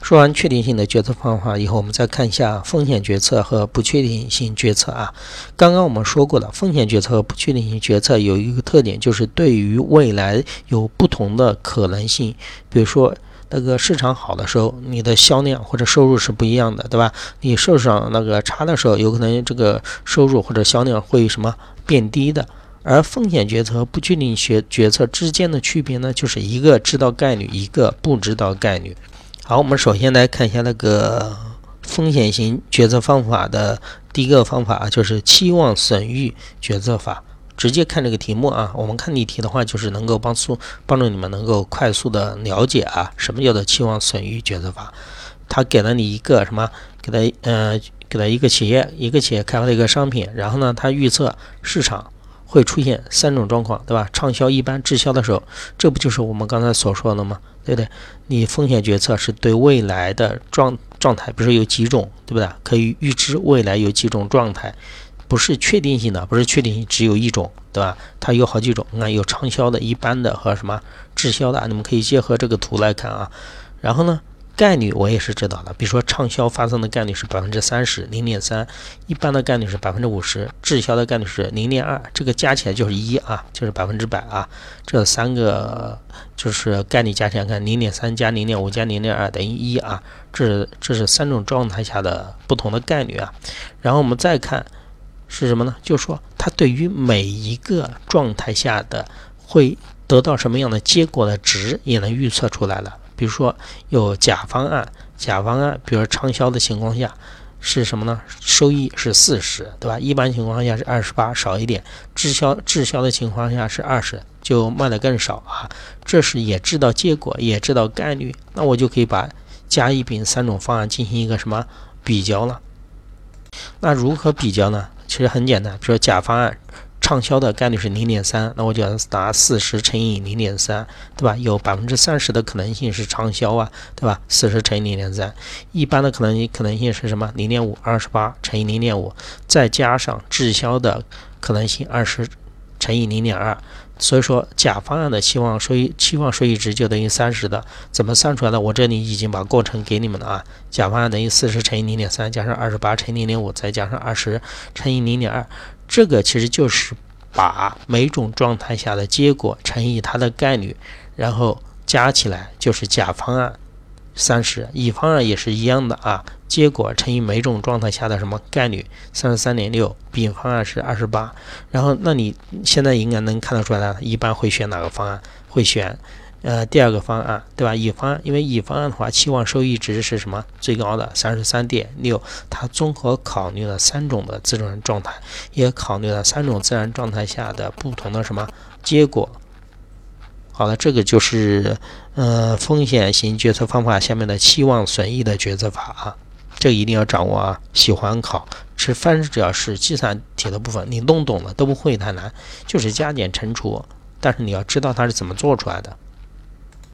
说完确定性的决策方法以后，我们再看一下风险决策和不确定性决策啊。刚刚我们说过了，风险决策和不确定性决策有一个特点，就是对于未来有不同的可能性。比如说，那个市场好的时候，你的销量或者收入是不一样的，对吧？你市场那个差的时候，有可能这个收入或者销量会什么变低的。而风险决策和不确定性决策之间的区别呢，就是一个知道概率，一个不知道概率。好，我们首先来看一下那个风险型决策方法的第一个方法啊，就是期望损益决策法。直接看这个题目啊，我们看例题的话，就是能够帮助帮助你们能够快速的了解啊，什么叫做期望损益决策法。他给了你一个什么？给他呃，给他一个企业，一个企业开发的一个商品，然后呢，他预测市场。会出现三种状况，对吧？畅销、一般、滞销的时候，这不就是我们刚才所说的吗？对不对？你风险决策是对未来的状状态，比如说有几种，对不对？可以预知未来有几种状态，不是确定性的，不是确定性只有一种，对吧？它有好几种，你看有畅销的、一般的和什么滞销的，你们可以结合这个图来看啊。然后呢？概率我也是知道的，比如说畅销发生的概率是百分之三十，零点三；一般的概率是百分之五十，滞销的概率是零点二，这个加起来就是一啊，就是百分之百啊。这三个就是概率加起来看，零点三加零点五加零点二等于一啊。这这是三种状态下的不同的概率啊。然后我们再看是什么呢？就是说它对于每一个状态下的会得到什么样的结果的值也能预测出来了。比如说有甲方案，甲方案，比如畅销的情况下是什么呢？收益是四十，对吧？一般情况下是二十八，少一点。滞销滞销的情况下是二十，就卖的更少啊。这是也知道结果，也知道概率，那我就可以把甲、乙、丙三种方案进行一个什么比较了。那如何比较呢？其实很简单，比如说甲方案。畅销的概率是零点三，那我就要拿四十乘以零点三，对吧？有百分之三十的可能性是畅销啊，对吧？四十乘以零点三，一般的可能可能性是什么？零点五，二十八乘以零点五，再加上滞销的可能性二十乘以零点二，所以说甲方案的期望收益期望收益值就等于三十的。怎么算出来的？我这里已经把过程给你们了啊。甲方案等于四十乘以零点三，加上二十八乘以零点五，再加上二十乘以零点二。这个其实就是把每种状态下的结果乘以它的概率，然后加起来就是甲方案三十，乙方案也是一样的啊，结果乘以每种状态下的什么概率三十三点六，丙方案是二十八，然后那你现在应该能看得出来，一般会选哪个方案？会选。呃，第二个方案，对吧？乙方，因为乙方案的话，期望收益值是什么？最高的三十三点六。它综合考虑了三种的自然状态，也考虑了三种自然状态下的不同的什么结果。好了，这个就是呃风险型决策方法下面的期望损益的决策法啊，这个一定要掌握啊。喜欢考，是凡是只要是计算题的部分，你弄懂了都不会太难，就是加减乘除。但是你要知道它是怎么做出来的。